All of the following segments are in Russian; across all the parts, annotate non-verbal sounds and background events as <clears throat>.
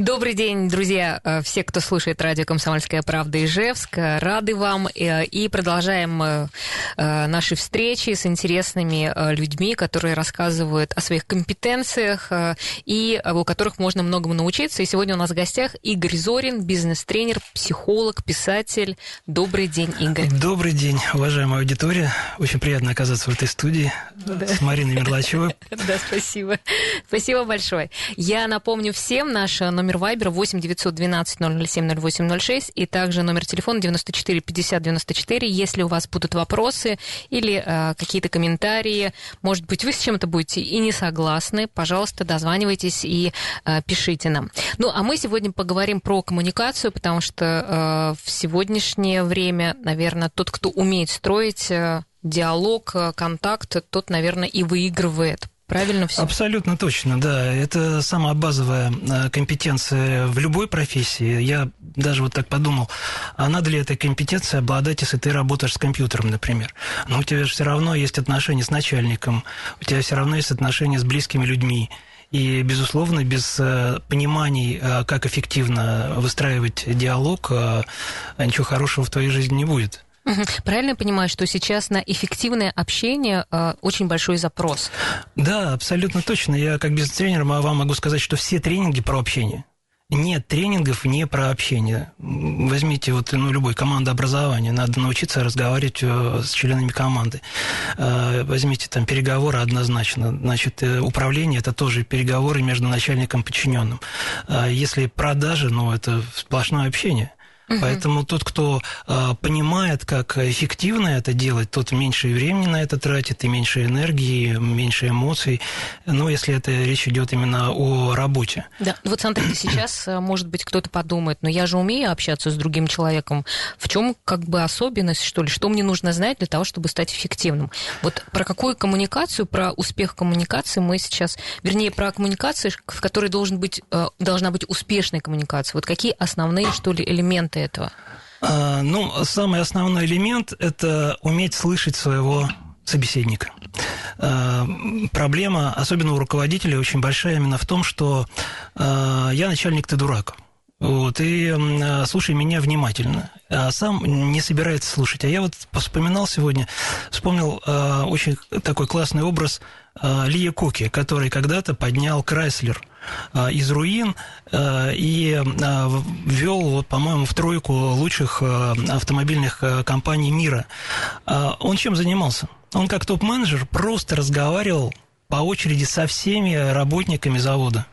Добрый день, друзья, э, все, кто слушает радио «Комсомольская правда» Ижевск. Рады вам э, и продолжаем э, наши встречи с интересными людьми, которые рассказывают о своих компетенциях и у которых можно многому научиться. И сегодня у нас в гостях Игорь Зорин, бизнес-тренер, психолог, писатель. Добрый день, Игорь. Добрый день, уважаемая аудитория. Очень приятно оказаться в этой студии да. с Мариной Мерлачевой. <laughs> Да, спасибо. Спасибо большое. Я напомню всем наш номер номер Вайбера 8 912 007 0806 и также номер телефона 94 50 94. Если у вас будут вопросы или э, какие-то комментарии, может быть, вы с чем-то будете и не согласны, пожалуйста, дозванивайтесь и э, пишите нам. Ну, а мы сегодня поговорим про коммуникацию, потому что э, в сегодняшнее время, наверное, тот, кто умеет строить э, диалог, э, контакт, тот, наверное, и выигрывает Правильно все? Абсолютно точно, да. Это самая базовая э, компетенция в любой профессии. Я даже вот так подумал, а надо ли этой компетенции обладать, если ты работаешь с компьютером, например? Но у тебя же все равно есть отношения с начальником, у тебя все равно есть отношения с близкими людьми. И, безусловно, без э, пониманий, э, как эффективно выстраивать диалог, ничего хорошего в твоей жизни не будет. Правильно я понимаю, что сейчас на эффективное общение э, очень большой запрос? Да, абсолютно точно. Я как бизнес-тренер вам могу сказать, что все тренинги про общение. Нет тренингов не про общение. Возьмите вот ну, любой командообразование, надо научиться разговаривать э, с членами команды. Э, возьмите там переговоры однозначно. Значит, э, управление – это тоже переговоры между начальником и подчиненным. Если продажи, ну, это сплошное общение. Угу. Поэтому тот, кто э, понимает, как эффективно это делать, тот меньше времени на это тратит, и меньше энергии, меньше эмоций. Ну, если это речь идет именно о работе. Да, вот смотрите, <clears throat> сейчас, э, может быть, кто-то подумает, но я же умею общаться с другим человеком. В чем как бы особенность, что ли? Что мне нужно знать для того, чтобы стать эффективным? Вот про какую коммуникацию, про успех коммуникации мы сейчас, вернее, про коммуникацию, в которой должен быть, э, должна быть успешная коммуникация. Вот какие основные, что ли, элементы этого? А, ну, самый основной элемент – это уметь слышать своего собеседника. А, проблема, особенно у руководителей, очень большая именно в том, что а, я начальник, ты дурак. Вот, и слушай меня внимательно. А сам не собирается слушать. А я вот вспоминал сегодня, вспомнил э, очень такой классный образ э, Лия Коки, который когда-то поднял Крайслер э, из руин э, и э, ввел, вот, по-моему, в тройку лучших э, автомобильных э, компаний мира. Э, он чем занимался? Он как топ-менеджер просто разговаривал по очереди со всеми работниками завода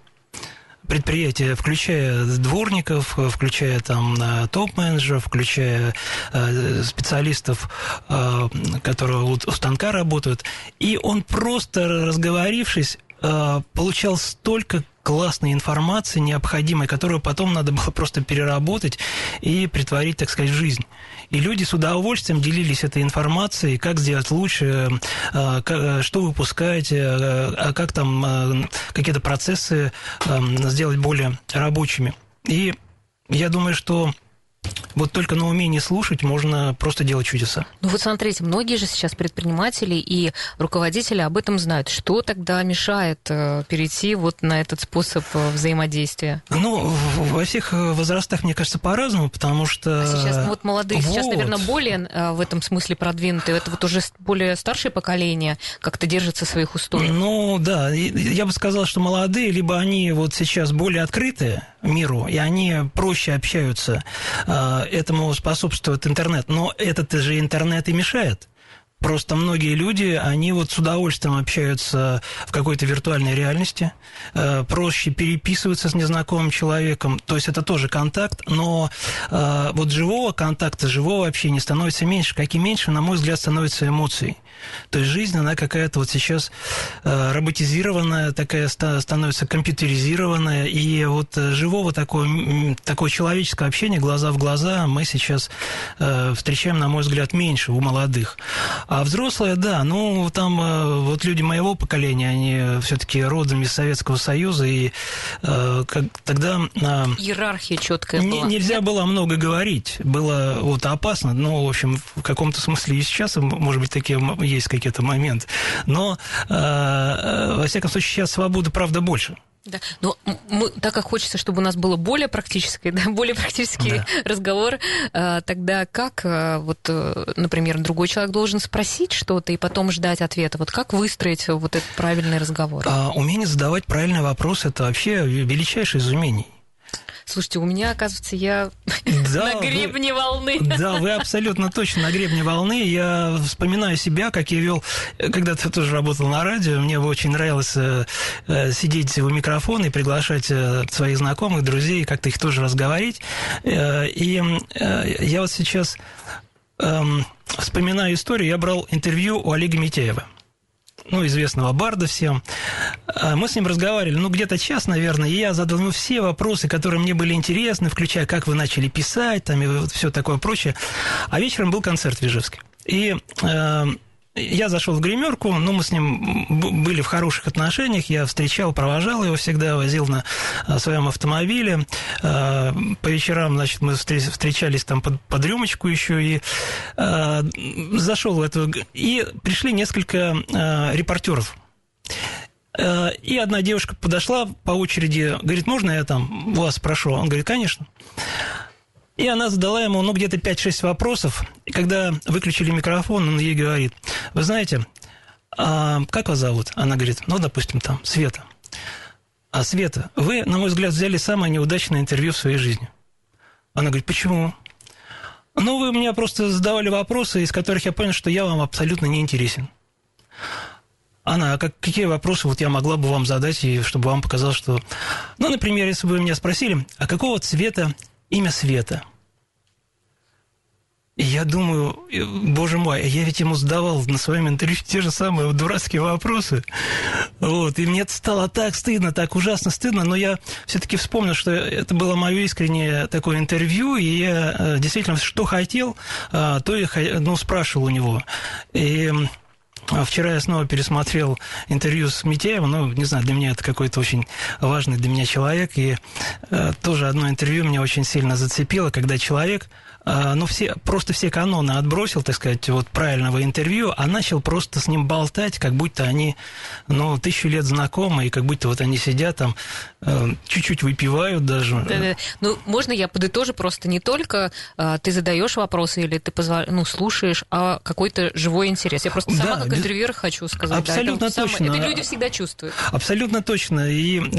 предприятия, включая дворников, включая там э, топ-менеджеров, включая э, специалистов, э, которые у станка работают. И он просто разговорившись, получал столько классной информации необходимой, которую потом надо было просто переработать и притворить, так сказать, в жизнь. И люди с удовольствием делились этой информацией, как сделать лучше, э, э, что выпускаете, э, а как там какие-то процессы сделать более рабочими. И я думаю, что вот только на умении слушать можно просто делать чудеса. Ну вот смотрите, многие же сейчас предприниматели и руководители об этом знают. Что тогда мешает э, перейти вот на этот способ э, взаимодействия? Ну, во всех э, возрастах, мне кажется, по-разному, потому что... А сейчас, ну вот молодые вот. сейчас, наверное, более в этом смысле продвинутые. Это вот уже более старшее поколение как-то держится своих устоев. Ну, да. Я бы сказал, что молодые, либо они вот сейчас более открытые миру, и они проще общаются этому способствует интернет. Но этот же интернет и мешает. Просто многие люди, они вот с удовольствием общаются в какой-то виртуальной реальности, э, проще переписываться с незнакомым человеком, то есть это тоже контакт, но э, вот живого контакта, живого общения становится меньше, как и меньше, на мой взгляд, становится эмоций. То есть жизнь, она какая-то вот сейчас э, роботизированная, такая становится компьютеризированная, и вот живого такого, такого человеческого общения глаза в глаза мы сейчас встречаем, на мой взгляд, меньше у молодых. А взрослые, да, ну, там э, вот люди моего поколения, они все-таки родом из Советского Союза, и э, как, тогда... Э, Иерархия четкая была. Нельзя Нет? было много говорить, было вот опасно, ну, в общем, в каком-то смысле и сейчас, может быть, такие есть какие-то моменты, но, э, во всяком случае, сейчас свободы, правда, больше. Да. Но мы, так как хочется, чтобы у нас было более практическое, <laughs> да, более практический да. разговор, э, тогда как, э, вот, э, например, другой человек должен спросить что-то и потом ждать ответа? Вот как выстроить вот этот правильный разговор? А, умение задавать правильные вопросы – это вообще величайшее из умений. Слушайте, у меня, оказывается, я <laughs> да, на гребне вы, волны. Да, вы абсолютно точно на гребне волны. Я вспоминаю себя, как я вел, когда-то тоже работал на радио, мне очень нравилось э, э, сидеть у микрофона и приглашать э, своих знакомых, друзей, как-то их тоже разговорить. Э, и э, я вот сейчас э, вспоминаю историю, я брал интервью у Олега Митяева ну, известного Барда всем. А мы с ним разговаривали, ну, где-то час, наверное, и я задал ему все вопросы, которые мне были интересны, включая, как вы начали писать, там, и вот все такое прочее. А вечером был концерт в Ижевске. И э, я зашел в гримерку, ну, мы с ним были в хороших отношениях, я встречал, провожал его всегда, возил на а, своем автомобиле. А, по вечерам, значит, мы встречались там под, под рюмочку еще, и а, зашел в эту... И пришли несколько репортеров. И одна девушка подошла по очереди, говорит, можно я там вас спрошу? Он говорит, конечно. И она задала ему, ну, где-то 5-6 вопросов. И когда выключили микрофон, он ей говорит, вы знаете, а как вас зовут? Она говорит, ну, допустим, там, Света. А Света, вы, на мой взгляд, взяли самое неудачное интервью в своей жизни. Она говорит, почему? Ну, вы мне просто задавали вопросы, из которых я понял, что я вам абсолютно не интересен. Анна, а как, какие вопросы вот я могла бы вам задать, и чтобы вам показалось, что... Ну, например, если бы вы меня спросили, а какого цвета имя Света. И я думаю, боже мой, я ведь ему задавал на своем интервью те же самые дурацкие вопросы. Вот, и мне стало так стыдно, так ужасно стыдно, но я все-таки вспомнил, что это было мое искреннее такое интервью, и я э, действительно что хотел, а, то и ну, спрашивал у него. И вчера я снова пересмотрел интервью с Митяевым, ну, не знаю, для меня это какой-то очень важный для меня человек, и э, тоже одно интервью меня очень сильно зацепило, когда человек а, ну, все, просто все каноны отбросил, так сказать, вот правильного интервью, а начал просто с ним болтать, как будто они, ну, тысячу лет знакомы, и как будто вот они сидят там, э, чуть-чуть выпивают даже. Да-да. Ну, можно я подытожу просто не только э, ты задаешь вопросы или ты позва... ну, слушаешь, а какой-то живой интерес. Я просто сама да, как интервьюер хочу сказать. Абсолютно да, это точно. Самое... Это люди всегда чувствуют. Абсолютно точно. И <clears throat>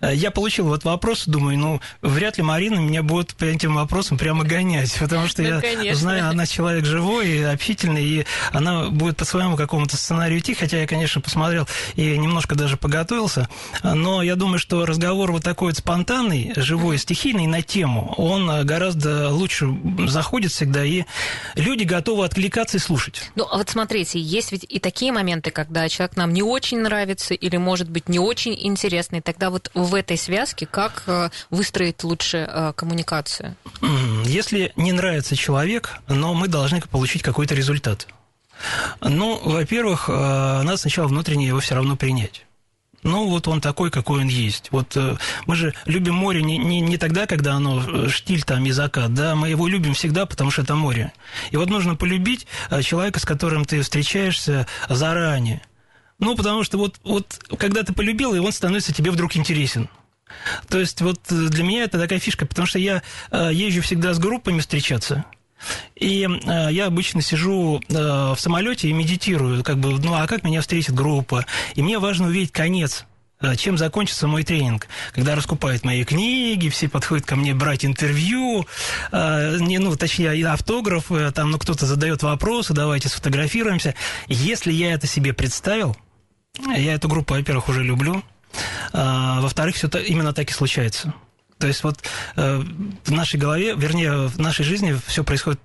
э, я получил вот вопрос, думаю, ну, вряд ли Марина меня будет по этим вопросам прям прямо гонять, потому что я знаю, она человек живой и общительный, и она будет по своему какому-то сценарию идти, хотя я, конечно, посмотрел и немножко даже поготовился, но я думаю, что разговор вот такой вот спонтанный, живой, стихийный на тему, он гораздо лучше заходит всегда, и люди готовы откликаться и слушать. Ну, а вот смотрите, есть ведь и такие моменты, когда человек нам не очень нравится или, может быть, не очень интересный, тогда вот в этой связке как э, выстроить лучше э, коммуникацию? <clears throat> Если не нравится человек, но мы должны получить какой-то результат. Ну, во-первых, э, надо сначала внутренне его все равно принять. Ну, вот он такой, какой он есть. Вот э, мы же любим море не, не, не тогда, когда оно э, штиль там и закат, да, мы его любим всегда, потому что это море. И вот нужно полюбить человека, с которым ты встречаешься заранее. Ну, потому что вот, вот когда ты полюбил, и он становится тебе вдруг интересен. То есть вот э, для меня это такая фишка, потому что я э, езжу всегда с группами встречаться. И э, я обычно сижу в самолете и медитирую, как бы, ну а как меня встретит группа? И мне важно увидеть конец чем закончится мой тренинг, когда раскупают мои книги, все подходят ко мне брать интервью, не, ну, точнее, автографы, там, ну, кто-то задает вопросы, давайте сфотографируемся. Если я это себе представил, я эту группу, во-первых, уже люблю, а, во-вторых, все именно так и случается. То есть вот э, в нашей голове, вернее, в нашей жизни все происходит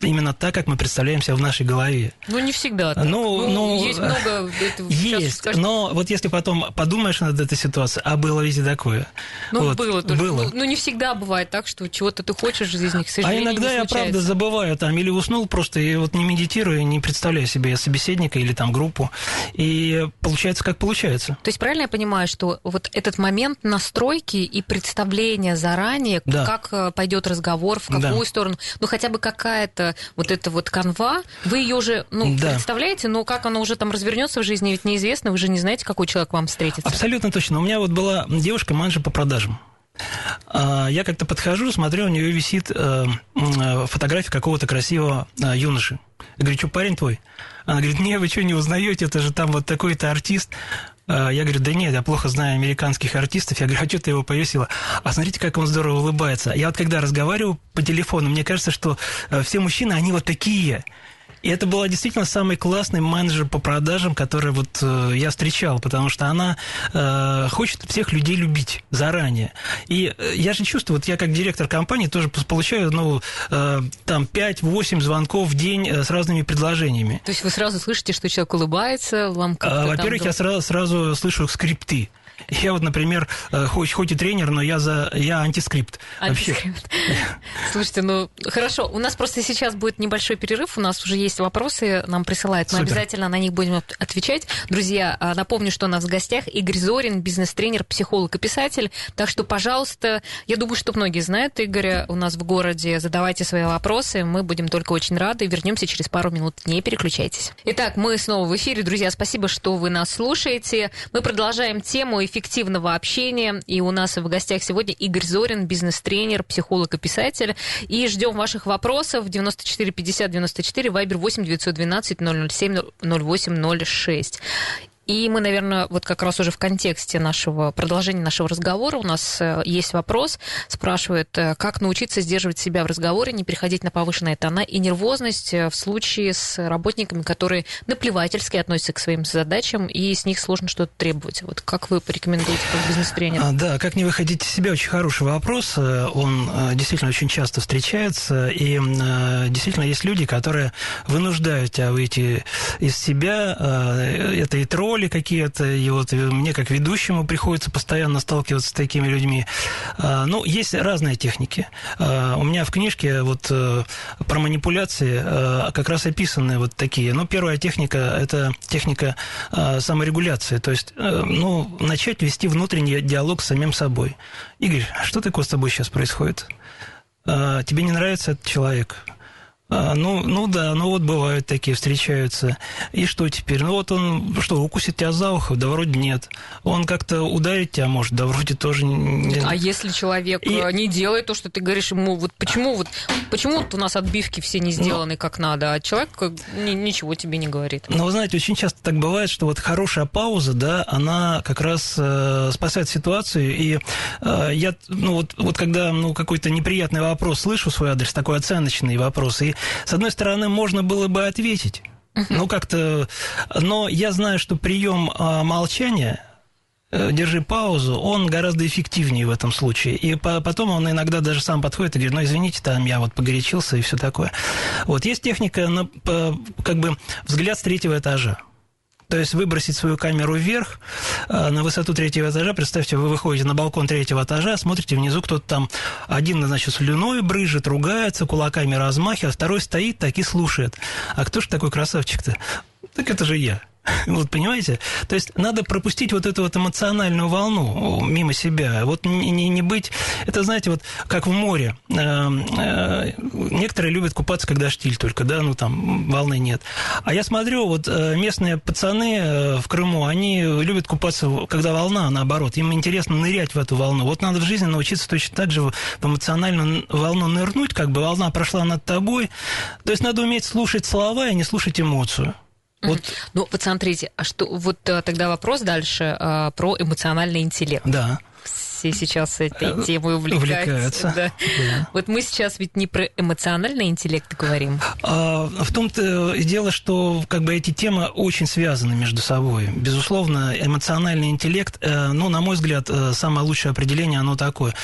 именно так, как мы представляем себя в нашей голове. Ну, не всегда так. Ну, ну, есть много... Это, есть, скажете... но вот если потом подумаешь над этой ситуацией, а было ведь и такое. Ну, вот, было только. Было. Ну, ну, не всегда бывает так, что чего-то ты хочешь в жизни, к А сожалению, иногда я, правда, забываю там, или уснул просто, и вот не медитирую, не представляю себе собеседника или там группу, и получается, как получается. То есть правильно я понимаю, что вот этот момент настройки и представления заранее, да. как э, пойдет разговор, в какую да. сторону, ну, хотя бы какая-то вот эта вот канва, вы ее уже, ну, да. представляете, но как она уже там развернется в жизни, ведь неизвестно, вы же не знаете, какой человек вам встретится. Абсолютно точно. У меня вот была девушка, менеджер по продажам. А, я как-то подхожу, смотрю, у нее висит э, фотография какого-то красивого э, юноши. Я говорю, что парень твой? Она говорит, не, вы что, не узнаете, это же там вот такой-то артист. А, я говорю, да нет, я плохо знаю американских артистов. Я говорю, а что ты его повесила? А смотрите, как он здорово улыбается. Я вот когда разговариваю по телефону, мне кажется, что э, все мужчины, они вот такие. И это была действительно самый классный менеджер по продажам, который вот э, я встречал, потому что она э, хочет всех людей любить заранее. И э, я же чувствую, вот я как директор компании тоже получаю, ну, э, там 5-8 звонков в день э, с разными предложениями. То есть вы сразу слышите, что человек улыбается, вам как-то Во-первых, там... я сразу, сразу слышу скрипты. Я вот, например, э, хоть, хоть и тренер, но я за я антискрипт. Антискрипт. <laughs> Слушайте, ну хорошо. У нас просто сейчас будет небольшой перерыв. У нас уже есть вопросы, нам присылают. Мы Супер. обязательно на них будем отвечать. Друзья, а, напомню, что у нас в гостях Игорь Зорин, бизнес-тренер, психолог и писатель. Так что, пожалуйста, я думаю, что многие знают Игоря у нас в городе. Задавайте свои вопросы. Мы будем только очень рады. Вернемся через пару минут. Не переключайтесь. Итак, мы снова в эфире. Друзья, спасибо, что вы нас слушаете. Мы продолжаем тему эффективного общения. И у нас в гостях сегодня Игорь Зорин, бизнес-тренер, психолог и писатель. И ждем ваших вопросов 94 50 94, вайбер 8 912 007 08 06. И мы, наверное, вот как раз уже в контексте нашего продолжения нашего разговора у нас э, есть вопрос. Спрашивает, э, как научиться сдерживать себя в разговоре, не переходить на повышенные тона и нервозность э, в случае с работниками, которые наплевательски относятся к своим задачам, и с них сложно что-то требовать. Вот как вы порекомендуете как бизнес-тренер? А, да, как не выходить из себя, очень хороший вопрос. Он действительно очень часто встречается, и действительно есть люди, которые вынуждают тебя выйти из себя. Это и тролль, роли какие-то, и вот мне как ведущему приходится постоянно сталкиваться с такими людьми. А, ну, есть разные техники. А, у меня в книжке вот э, про манипуляции э, как раз описаны вот такие. Ну, первая техника – это техника а, саморегуляции, то есть, э, ну, начать вести внутренний диалог с самим собой. Игорь, что такое с тобой сейчас происходит? Тебе не нравится этот человек? А, ну, ну да, ну вот бывают такие, встречаются. И что теперь? Ну вот он, что, укусит тебя за ухо? Да вроде нет. Он как-то ударит тебя, может, да вроде тоже нет. А если человек и... Э, не делает то, что ты говоришь ему, вот почему вот, почему вот у нас отбивки все не сделаны ну, как надо, а человек ничего тебе не говорит? Ну, вы знаете, очень часто так бывает, что вот хорошая пауза, да, она как раз э, спасает ситуацию, и э, я, ну вот, вот когда, ну, какой-то неприятный вопрос слышу свой адрес, такой оценочный вопрос, и с одной стороны, можно было бы ответить, ну, как-то... Но я знаю, что прием а, молчания э, держи паузу, он гораздо эффективнее в этом случае. И потом он иногда даже сам подходит и говорит, ну, извините, там я вот погорячился и все такое. Вот есть техника, как бы взгляд с третьего этажа. То есть выбросить свою камеру вверх э, на высоту третьего этажа. Представьте, вы выходите на балкон третьего этажа, смотрите внизу, кто-то там один, значит, слюной брыжет, ругается, кулаками размахивает, второй стоит так и слушает. А кто же такой красавчик-то? Так это же я. <laughs> Вот понимаете? То есть надо пропустить вот эту вот эмоциональную волну мимо себя. Вот не, не, не быть... Это, знаете, вот как в море. Э, э, некоторые любят купаться, когда штиль только, да, ну там волны нет. А я смотрю, вот э, местные пацаны в Крыму, они любят купаться, когда волна, наоборот. Им интересно нырять в эту волну. Вот надо в жизни научиться точно так же в эмоциональную волну нырнуть, как бы волна прошла над тобой. То есть надо уметь слушать слова и не слушать эмоцию. Вот. Ну, вот смотрите, а что вот э, тогда вопрос дальше а, про эмоциональный интеллект. Да. Все сейчас этой темой увлекаются. увлекаются. Да. Да. Вот мы сейчас ведь не про эмоциональный интеллект говорим. А, в том-то и дело, что как бы эти темы очень связаны между собой. Безусловно, эмоциональный интеллект, э, ну, на мой взгляд, э, самое лучшее определение, оно такое.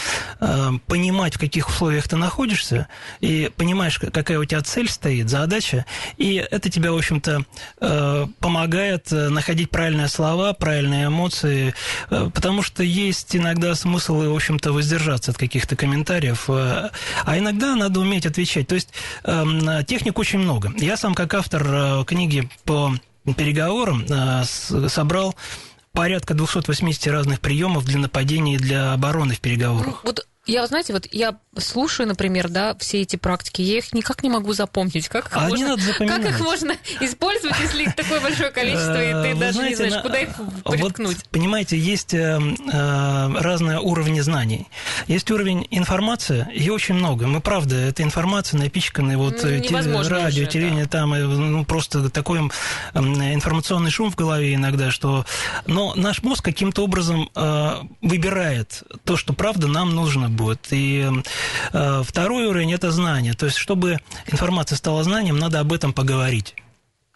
Э, Понимать, в каких условиях ты находишься, и понимаешь, какая у тебя цель стоит, задача, и это тебя, в общем-то, э, помогает э, находить правильные слова, правильные эмоции, э, потому что есть иногда смысл, в общем-то, воздержаться от каких-то комментариев, э, а иногда надо уметь отвечать. То есть эм, техник очень много. Я сам, как автор э, книги по переговорам, э, собрал порядка 280 разных приемов для нападения и для обороны в переговорах. Вот я, знаете, вот я слушаю, например, да, все эти практики, я их никак не могу запомнить. Как их, А можно, как их можно использовать, если их такое большое количество, и Э, ты вы даже не знаешь, на- куда их вот, приткнуть? понимаете, есть э, э, разные уровни знаний. Есть уровень информации, ее очень много. Мы, правда, эта информация напичкана, вот Ну, э, те- радио, уже, телевидение, там э, ну, просто такой информационный шум в голове иногда, что... Но наш мозг каким-то образом э, выбирает то, что правда нам нужно будет. И э, второй уровень – это знание. То есть, чтобы информация стала знанием, надо об этом поговорить.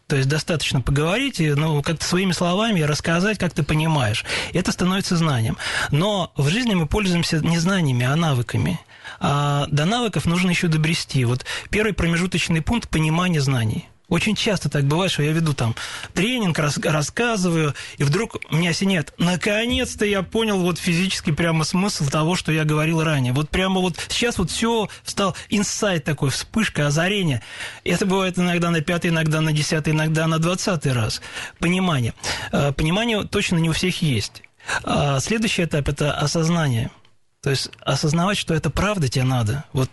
То есть достаточно поговорить и ну, как-то своими словами рассказать, как ты понимаешь. Это становится знанием. Но в жизни мы пользуемся не знаниями, а навыками. А до навыков нужно еще добрести. Вот первый промежуточный пункт – понимание знаний. Очень часто так бывает, что я веду там тренинг, рас- рассказываю, и вдруг меня осеняет. Наконец-то я понял вот физически прямо смысл того, что я говорил ранее. Вот прямо вот сейчас вот все стал инсайт такой, вспышка, озарение. Это бывает иногда на пятый, иногда на десятый, иногда на двадцатый раз. Понимание. Э, Понимание точно не у всех есть. А Следующий этап – это осознание. То есть осознавать, что это правда тебе надо. Вот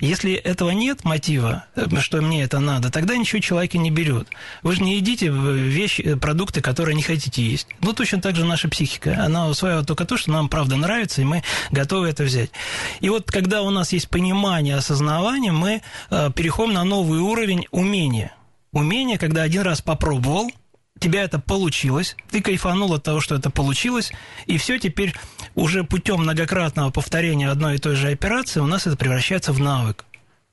если этого нет мотива, э, что мне это надо, тогда ничего человека не берет. Вы же не едите в- вещи, э, продукты, которые не хотите есть. Ну, точно так же наша психика. Она усваивает только то, что нам правда нравится, и мы готовы это взять. И вот когда у нас есть понимание, осознавание, мы э, переходим на новый уровень умения. Умение, когда один раз попробовал, тебя это получилось, ты кайфанул от того, что это получилось, и все теперь уже путем многократного повторения одной и той же операции у нас это превращается в навык.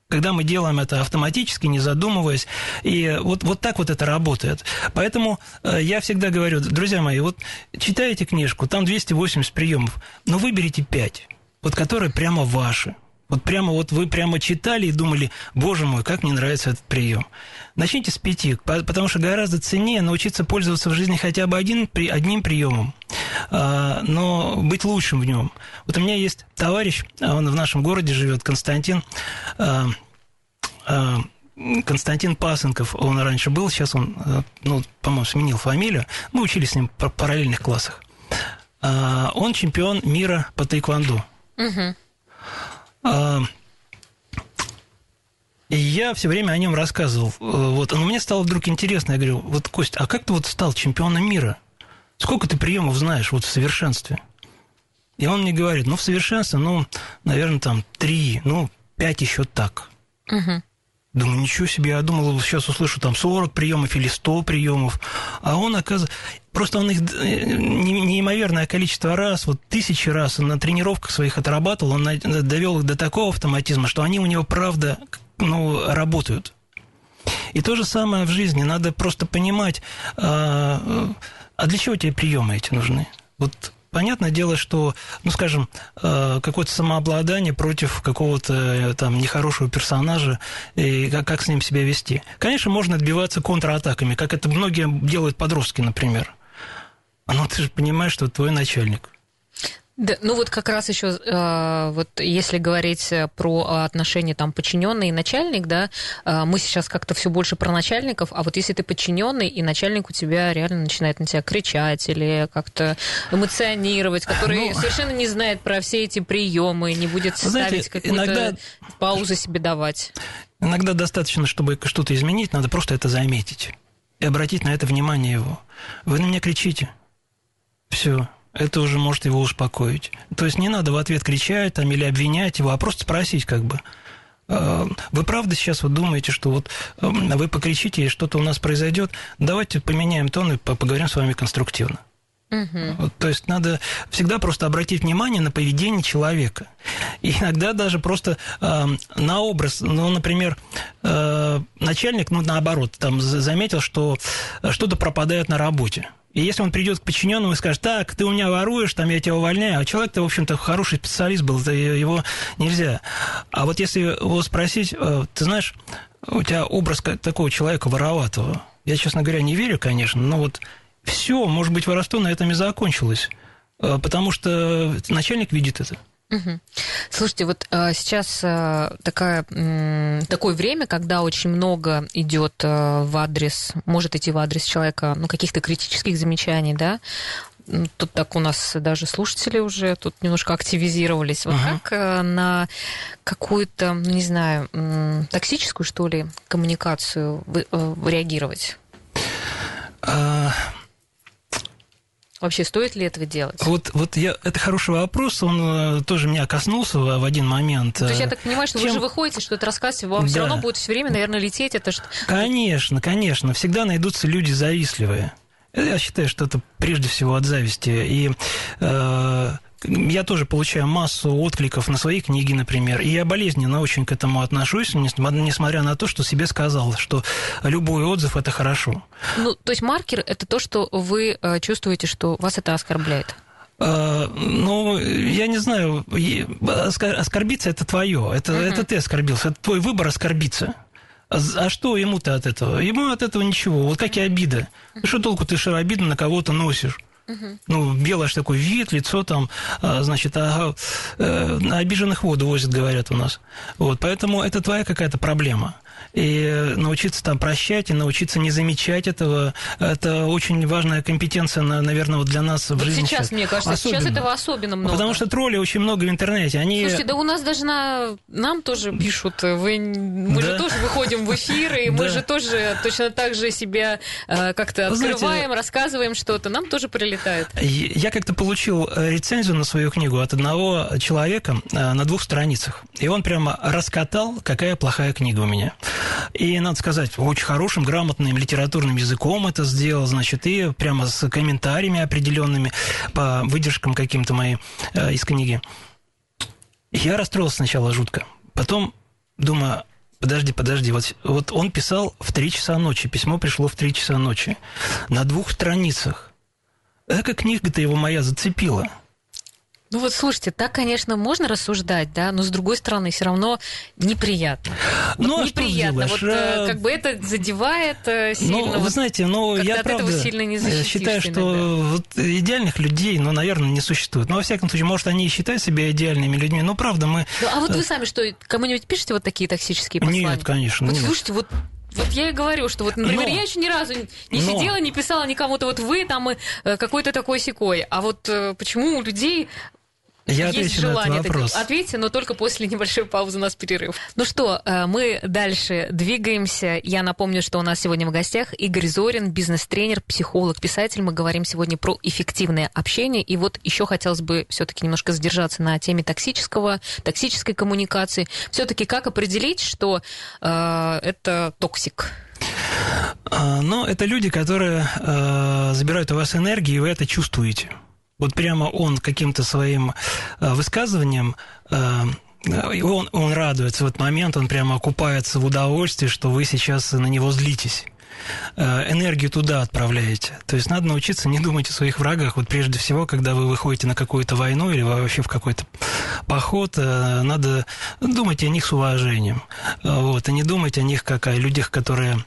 Когда мы делаем это автоматически, не задумываясь, и вот, вот так вот это работает. Поэтому э, я всегда говорю, друзья мои, вот читаете книжку, там 280 приемов, но выберите 5, вот которые прямо ваши. Вот прямо вот вы прямо читали и думали, боже мой, как мне нравится этот прием. Начните с пяти, по- потому что гораздо ценнее научиться пользоваться в жизни хотя бы один, одним приемом, а, но быть лучшим в нем. Вот у меня есть товарищ, он в нашем городе живет, Константин. а, а, Константин Пасынков, он раньше был, сейчас он, ну, по-моему, сменил фамилию. Мы учились с ним в параллельных классах. Он чемпион мира по тайквондо. Мгм. А, я все время о нем рассказывал. Э, Вот, но мне стало вдруг интересно. Я говорю, вот, Кость, а как ты вот стал чемпионом мира? Сколько ты приемов знаешь вот в совершенстве? И он мне говорит, ну, в совершенстве, ну, наверное, там три, ну, пять еще так. Мгм. Думаю, ничего себе, я думал, сейчас услышу там 40 приемов или 100 приемов. А он, оказывается, просто он их э, не- неимоверное количество раз, вот тысячи раз на тренировках своих отрабатывал, он довел их до такого автоматизма, что они у него, правда, ну, работают. И то же самое в жизни. Надо просто понимать, а, а для чего тебе приемы эти нужны? Вот понятное дело, что, ну, скажем, а, какое-то самообладание против какого-то э, там нехорошего персонажа, и как, как с ним себя вести. Конечно, можно отбиваться контратаками, как это многие делают подростки, например. Но ты же понимаешь, что твой начальник. Да, ну вот как раз еще, э, вот если говорить э, про отношения там подчиненный и начальник, да, э, мы сейчас как-то все больше про начальников, а вот если ты подчиненный и начальник у тебя реально начинает на тебя кричать или как-то эмоционировать, который Ну, совершенно не знает про все эти приемы, не будет знаете, ставить какую-то иногда- паузу себе давать. Иногда достаточно, чтобы что-то изменить, надо просто это заметить и обратить на это внимание его. Вы на меня кричите. Все. Это уже может его успокоить. То есть не надо в ответ кричать там, или обвинять его, а просто спросить как бы. «Э, Вы правда сейчас вот думаете, что вот э, вы покричите, и что-то у нас произойдет? Давайте поменяем тон и по- поговорим с вами конструктивно. Угу. То есть надо всегда просто обратить внимание на поведение человека. И иногда даже просто э, на образ, ну, например, э, начальник, ну, наоборот, там заметил, что что-то пропадает на работе. И если он придет к подчиненному и скажет, так, ты у меня воруешь, там я тебя увольняю, а человек-то, в общем-то, хороший специалист был, его нельзя. А вот если его спросить, э, ты знаешь, у тебя образ такого человека вороватого, я, честно говоря, не верю, конечно, но вот все, может быть, воровство на этом и закончилось, э, потому что начальник видит это. Угу. Слушайте, вот а, сейчас а, такая, м, такое время, когда очень много идет а, в адрес, может идти в адрес человека, ну, каких-то критических замечаний, да, Тут так у нас даже слушатели уже тут немножко активизировались. Вот uh-huh. как а, на какую-то, ну, не знаю, токсическую, что ли, коммуникацию а, реагировать? Вообще, стоит ли этого делать? Вот, вот я, это хороший вопрос, он э, тоже меня коснулся в, в один момент. То есть я так понимаю, что Чем... вы же выходите, что это рассказываете, вам да. все равно будет все время, наверное, лететь это что... Конечно, конечно, всегда найдутся люди завистливые. Я считаю, что это прежде всего от зависти. И э, я тоже получаю массу откликов на свои книги, например, и я болезненно очень к этому отношусь, несмотря на то, что себе сказал, что любой отзыв – это хорошо. Ну, то есть маркер – это то, что вы э, чувствуете, что вас это оскорбляет? А, ну, я не знаю, оскорбиться это твое, это, uh-huh. это ты оскорбился, это твой выбор оскорбиться. А, а что ему-то от этого? Ему от этого ничего. Вот как и обида. Что толку ты что обиду на кого-то носишь? Угу. Ну, белый такой вид, лицо там, а, значит, а, а, обиженных воду возят, говорят у нас. Вот, поэтому это твоя какая-то проблема и научиться там прощать, и научиться не замечать этого, это очень важная компетенция, наверное, вот для нас вот в жизни. сейчас, сейчас, мне кажется, особенно. сейчас этого особенно много. Потому что тролли очень много в интернете. Они... Слушайте, да у нас даже на... нам тоже пишут, вы... мы да? же тоже выходим в эфир, и мы же тоже точно так же себя э, как-то открываем, рассказываем что-то, нам тоже прилетает. Я как-то получил э, рецензию на свою книгу от одного человека э, на двух страницах, и он прямо раскатал, какая плохая книга у меня. И, надо сказать, очень хорошим, грамотным литературным языком это сделал, значит, и прямо с комментариями определенными по выдержкам каким-то моим э, из книги. Я расстроился сначала жутко. Потом думаю, подожди, подожди, вот, вот он писал в 3 часа ночи, письмо пришло в 3 часа ночи, на двух страницах. Эка книга-то его моя зацепила. Ну вот слушайте, так, конечно, можно рассуждать, да, но с другой стороны, все равно неприятно. Вот ну, а неприятно. Вот а... как бы это задевает э, сильно. Ну, вы знаете, ну я правда сильно не считаю, что вот идеальных людей, ну, наверное, не существует. Но во всяком случае, может, они и считают себя идеальными людьми, но правда мы. Ну, а вот вы сами что, кому-нибудь пишете вот такие токсические послания? Нет, конечно. Вот нет. слушайте, вот вот я и говорю, что вот, например, но, я еще ни разу не но, сидела, не писала никому-то, вот вы там какой-то такой секой. А вот почему у людей я есть отвечу желание. На этот вопрос. Ответьте, но только после небольшой паузы у нас перерыв. Ну что, э, мы дальше двигаемся. Я напомню, что у нас сегодня в гостях Игорь Зорин, бизнес-тренер, психолог, писатель. Мы говорим сегодня про эффективное общение. И вот еще хотелось бы все-таки немножко задержаться на теме токсического, токсической коммуникации. Все-таки как определить, что э, это токсик? А, ну, это люди, которые э, забирают у вас энергию, и вы это чувствуете. Вот прямо он каким-то своим э, высказыванием э, он, он радуется в этот момент, он прямо купается в удовольствии, что вы сейчас на него злитесь. Э, энергию туда отправляете. То есть надо научиться не думать о своих врагах. Вот прежде всего, когда вы выходите на какую-то войну или вообще в какой-то поход, э, надо думать о них с уважением. Э, вот, и не думать о них как о людях, которые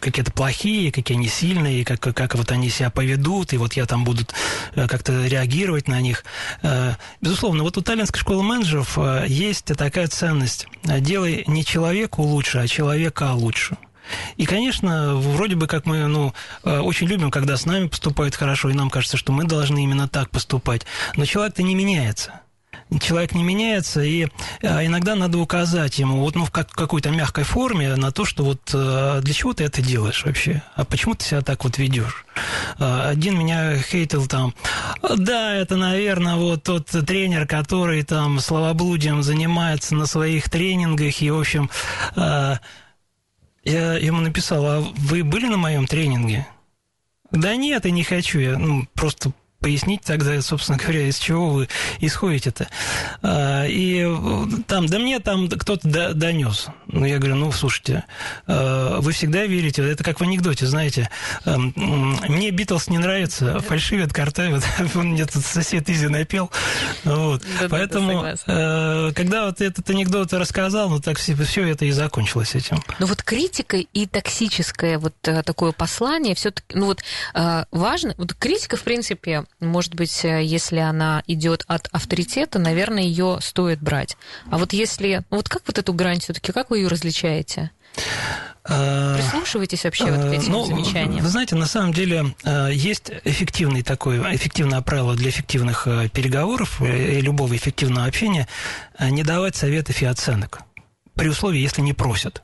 какие-то плохие, какие они сильные, как, как вот они себя поведут, и вот я там буду как-то реагировать на них. Безусловно, вот у таллинской школы менеджеров есть такая ценность. Делай не человеку лучше, а человека лучше. И, конечно, вроде бы как мы ну, э, очень любим, когда с нами поступают хорошо, и нам кажется, что мы должны именно так поступать. Но человек-то не меняется человек не меняется, и э, иногда надо указать ему вот, ну, в какой-то мягкой форме на то, что вот э, для чего ты это делаешь вообще, а почему ты себя так вот ведешь. Один меня хейтил там, да, это, наверное, вот тот тренер, который там словоблудием занимается на своих тренингах, и, в общем, я ему написал, а вы были на моем тренинге? Да нет, я не хочу. Я ну, просто пояснить тогда, собственно говоря, из чего вы исходите-то. А, и там, да мне там кто-то донес. Ну, я говорю, ну, слушайте, а, вы всегда верите, это как в анекдоте, знаете, а, мне Битлз не нравится, фальшивят, картавят, <laughs> он мне тут сосед Изи напел. Вот. Да, Поэтому, да, когда вот этот анекдот рассказал, ну, так все, все это и закончилось этим. Ну, вот критика и токсическое вот э, такое послание, все-таки, ну, вот важно, вот критика, в принципе, может быть, э, если она идет от авторитета, наверное, ее стоит брать. А вот если... Ну вот как вот эту грань все-таки, как вы ее различаете? А, Прислушивайтесь вообще вот к этим ну, замечаниям? Вы знаете, на самом деле э, есть эффективный такой, эффективное правило для эффективных э, переговоров и любого эффективного общения – не давать советов и оценок, при условии, если не просят.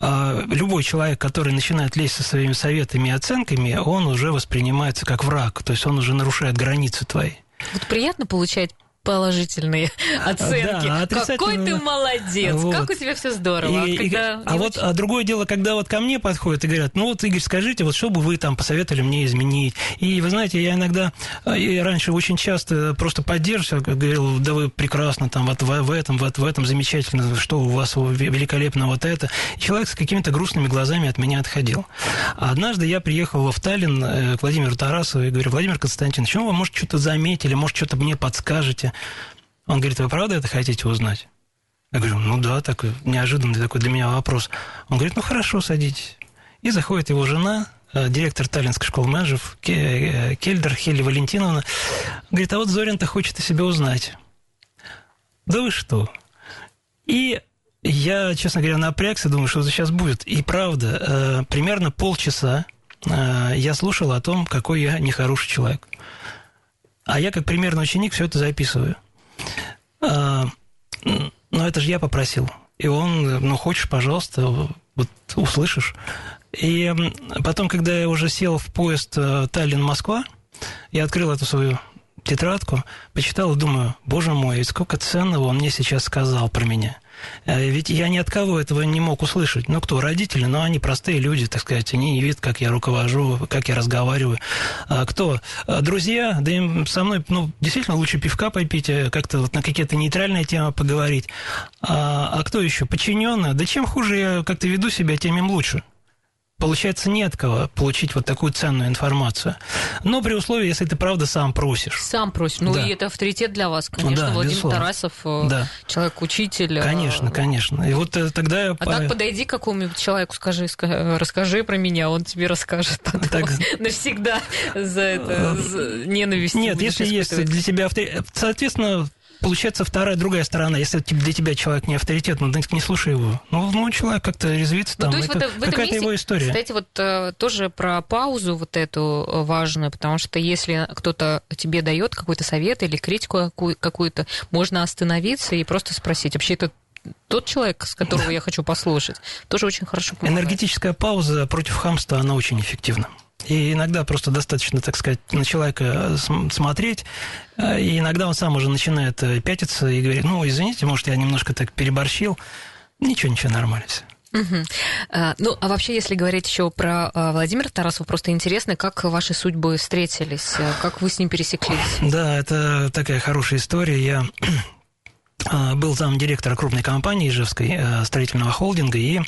А, любой человек, который начинает лезть со своими советами и оценками, он уже воспринимается как враг, то есть он уже нарушает границы твои. Вот приятно получать положительные оценки. Да, Какой ты молодец, вот. как у тебя все здорово. И, когда... и, а вот а другое дело, когда вот ко мне подходят и говорят, ну вот, Игорь, скажите, вот что бы вы там посоветовали мне изменить? И вы знаете, я иногда, я раньше очень часто просто поддерживал, говорил, да вы прекрасно там вот в, в этом, вот в этом замечательно, что у вас великолепно вот это. И человек с какими-то грустными глазами от меня отходил. А однажды я приехал в Таллин э, к Владимиру Тарасову и говорю, Владимир Константинович, ну вы, может, что-то заметили, может, что-то мне подскажете. Он говорит, вы правда это хотите узнать? Я говорю, ну да, так неожиданный такой для меня вопрос. Он говорит, ну хорошо, садитесь. И заходит его жена, э, директор Таллинской школы менеджеров, э, Кельдер Хелли Валентиновна. Говорит, а вот Зорин-то хочет о себе узнать. Да вы что? И я, честно говоря, напрягся, думаю, что сейчас будет. И правда, э, примерно полчаса я слушал о том, какой я нехороший человек. А я, как примерный ученик, все это записываю. А, но это же я попросил. И он, ну, хочешь, пожалуйста, вот услышишь. И потом, когда я уже сел в поезд э, Таллин-Москва, я открыл эту свою тетрадку, почитал и думаю, боже мой, ведь сколько ценного он мне сейчас сказал про меня. Э, ведь я ни от кого этого не мог услышать. Ну, кто? Родители, но они простые люди, так сказать. Они не видят, как я руковожу, как я разговариваю. А кто? А друзья, да им со мной, ну, действительно, лучше пивка попить, э, как-то вот на какие-то нейтральные темы поговорить. А, а кто еще? Подчиненные? Да чем хуже я как-то веду себя, тем им лучше получается, не от кого получить вот такую ценную информацию. Но при условии, если ты правда сам просишь. Сам просишь. Ну, да. и это авторитет для вас, конечно. Да, Владимир безусловно. Тарасов, э, да. человек-учитель. Э, конечно, конечно. И вот э, тогда... А по... так подойди к какому-нибудь человеку, скажи, расскажи про меня, он тебе расскажет <laughs> потом. Так... Навсегда за это, за ненависть. Нет, если есть для тебя авторитет... Соответственно, получается вторая, другая сторона. Если для тебя человек не авторитет, ну, не слушай его. Ну, ну человек как-то резвится ну, там. Ну, это какая-то его история. Кстати, вот э, тоже про паузу вот эту э, важную, потому что если кто-то тебе дает какой-то совет или критику какую-то, можно остановиться и просто спросить, вообще это тот человек, с которого я хочу послушать, тоже очень хорошо помогает. Энергетическая пауза против хамства, она очень эффективна. И иногда просто достаточно, так сказать, на человека смотреть, э, и иногда он сам уже начинает э, пятиться и говорит, ну, извините, может, я немножко так переборщил. Ничего, ничего, нормально все. Угу. А, ну, а вообще, если говорить еще про а, Владимира Тарасова, просто интересно, как ваши судьбы встретились, как вы с ним пересеклись? Да, это такая хорошая история. Я был зам директора крупной компании Ижевской э, строительного холдинга, и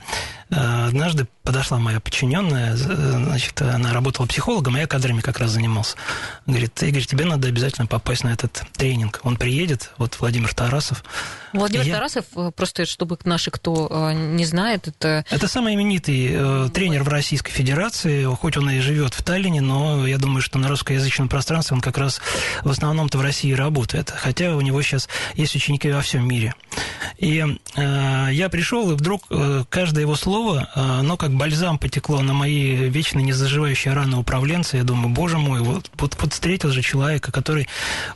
однажды подошла моя подчиненная, значит, она работала психологом, а я кадрами как раз занимался. Говорит, Игорь, тебе надо обязательно попасть на этот тренинг. Он приедет, вот Владимир Тарасов. Владимир я... Тарасов, э, просто чтобы наши, кто э, не знает, это... Это самый именитый э, тренер в Российской Федерации, хоть он и живет в Таллине, но я думаю, что на русскоязычном пространстве он как раз в основном-то в России работает, хотя у него сейчас есть ученики во всем мире. И э, я пришел, и вдруг э, каждое его слово, э, оно как бальзам потекло на мои вечно незаживающие раны управленца. Я думаю, боже мой, вот, вот, вот встретил же человека, который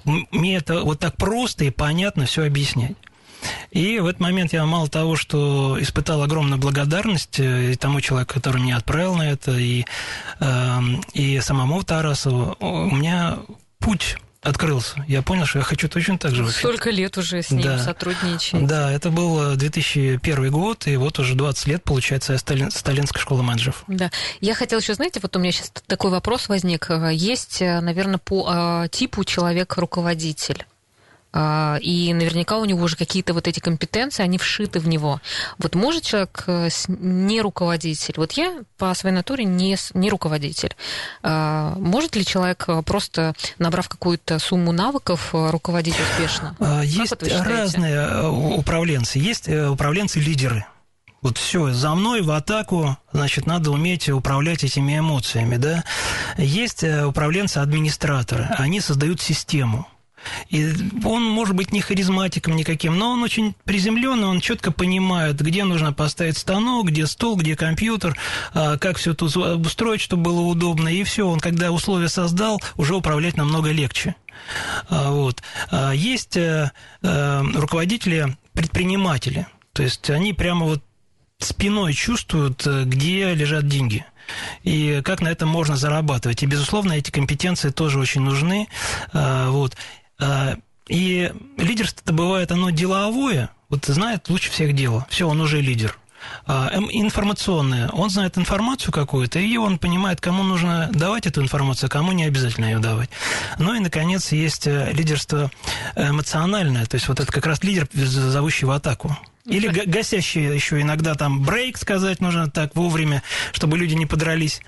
мне это вот так просто и понятно все объясняет. И в этот момент я мало того, что испытал огромную благодарность э, тому человеку, который меня отправил на это, и, э, и самому Тарасову, у меня путь открылся. Я понял, что я хочу точно так же. Вообще. Столько лет уже с ним да. сотрудничаете. Да, это был 2001 год, и вот уже 20 лет, получается, я Сталин, Сталинская школа менеджеров. Да. Я хотела еще, знаете, вот у меня сейчас такой вопрос возник. Есть, наверное, по типу человек-руководитель. А, и наверняка у него уже какие-то вот эти компетенции, они вшиты в него. Вот может человек э, не руководитель? Вот я по своей натуре не, не руководитель. А, может ли человек, э, просто набрав какую-то сумму навыков, э, руководить успешно? А, есть разные управленцы. Есть управленцы-лидеры. Вот все, за мной в атаку, значит, надо уметь управлять этими эмоциями, да. Есть управленцы-администраторы, они создают систему. И он может быть не харизматиком никаким, но он очень приземленный, он четко понимает, где нужно поставить станок, где стол, где компьютер, а, как все тут устроить, чтобы было удобно. И все, он когда условия создал, уже управлять намного легче. А, вот. А, есть э, э, руководители, предприниматели. То есть они прямо вот спиной чувствуют, э, где лежат деньги и как на этом можно зарабатывать. И, безусловно, эти компетенции тоже очень нужны. Вот. А, и лидерство это бывает оно деловое, вот знает лучше всех дело, все, он уже лидер. А, информационное, он знает информацию какую-то, и он понимает, кому нужно давать эту информацию, а кому не обязательно ее давать. Ну и, наконец, есть э, лидерство эмоциональное, то есть вот это как раз лидер, зовущий в атаку. Или гасящий еще иногда там брейк сказать нужно так вовремя, чтобы люди не подрались.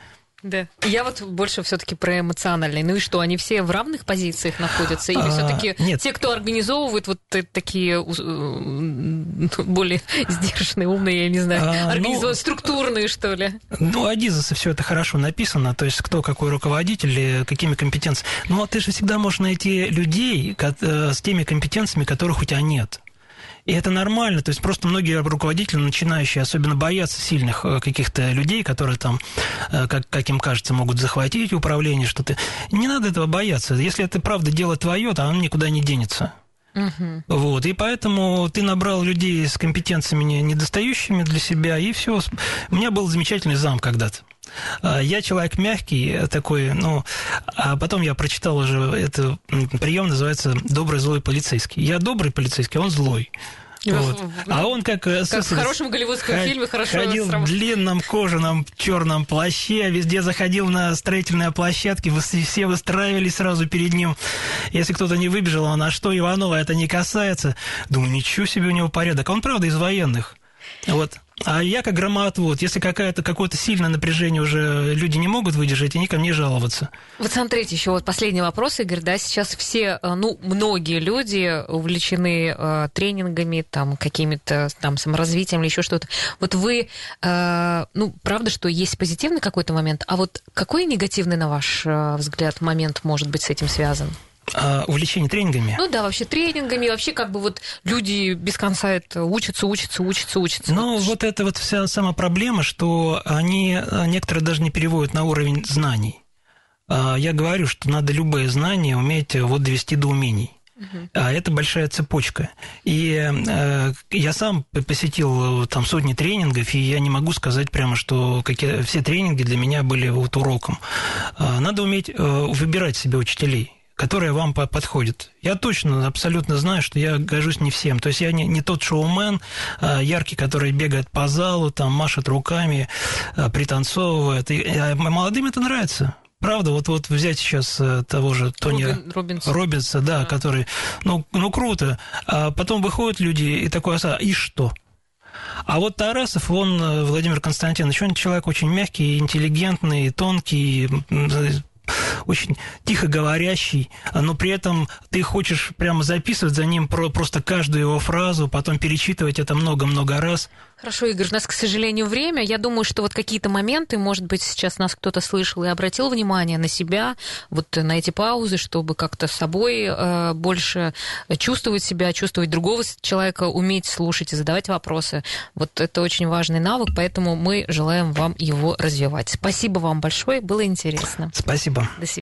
Да. Я вот больше все-таки про эмоциональный. Ну и что, они все в равных позициях находятся? Или а, все-таки те, кто организовывают вот такие э, более <laughs> сдержанные, умные, я не знаю, а, организовывают ну, структурные, что ли? Ну, Адизеса все это хорошо написано, то есть кто какой руководитель, какими компетенциями. Но ты же всегда можешь найти людей э, с теми компетенциями, которых у тебя нет. И это нормально. То есть просто многие руководители начинающие особенно боятся сильных э, каких-то людей, которые там, э, как, как им кажется, могут захватить управление, что-то. Не надо этого бояться. Если это правда дело твое, то оно никуда не денется. Угу. Вот, и поэтому ты набрал людей с компетенциями недостающими для себя, и все. У меня был замечательный зам когда-то. А, я человек мягкий такой, ну, а потом я прочитал уже, это прием называется «добрый злой полицейский». Я добрый полицейский, он злой. Вот. А он как... Как в хорошем голливудском ход, фильме хорошо Ходил в длинном кожаном черном плаще, везде заходил на строительные площадки, все выстраивались сразу перед ним. Если кто-то не выбежал, а на что Иванова это не касается? Думаю, ничего себе у него порядок. А он, правда, из военных. Вот. А я как громоотвод, если какая-то, какое-то сильное напряжение уже люди не могут выдержать, они ко мне жаловаться. Вот смотрите, еще вот последний вопрос, Игорь, да, сейчас все, э, ну, многие люди увлечены э, тренингами, там, какими-то там саморазвитием или еще что-то. Вот вы, э, ну, правда, что есть позитивный какой-то момент, а вот какой негативный, на ваш э, взгляд, момент может быть с этим связан? А, увлечение тренингами. Ну да, вообще тренингами, вообще как бы вот люди без конца это учатся, учатся, учатся, учатся. Ну вот, вот это вот вся сама проблема, что они, а, некоторые даже не переводят на уровень знаний. А, я говорю, что надо любые знания уметь вот довести до умений. А это большая цепочка. И э, я сам посетил там сотни тренингов, и я не могу сказать прямо, что какие, все тренинги для меня были вот уроком. А, надо уметь э, выбирать себе учителей которая вам подходит. Я точно, абсолютно знаю, что я гожусь не всем. То есть я не, не тот шоумен а, яркий, который бегает по залу, там машет руками, а, пританцовывает. И, а молодым это нравится. Правда, вот, вот взять сейчас э, того же Тони Робин, Робинса, Робинса да, да, который, ну, ну, круто. А потом выходят люди и такой, а и что? А вот Тарасов, он, э, Владимир Константинович, он человек очень мягкий, интеллигентный, тонкий, очень тихо говорящий, но при этом ты хочешь прямо записывать за ним просто каждую его фразу, потом перечитывать это много-много раз. Хорошо, Игорь, у нас, к сожалению, время. Я думаю, что вот какие-то моменты, может быть, сейчас нас кто-то слышал и обратил внимание на себя, вот на эти паузы, чтобы как-то с собой э, больше чувствовать себя, чувствовать другого человека, уметь слушать и задавать вопросы. Вот это очень важный навык, поэтому мы желаем вам его развивать. Спасибо вам большое, было интересно. Спасибо. До свидания.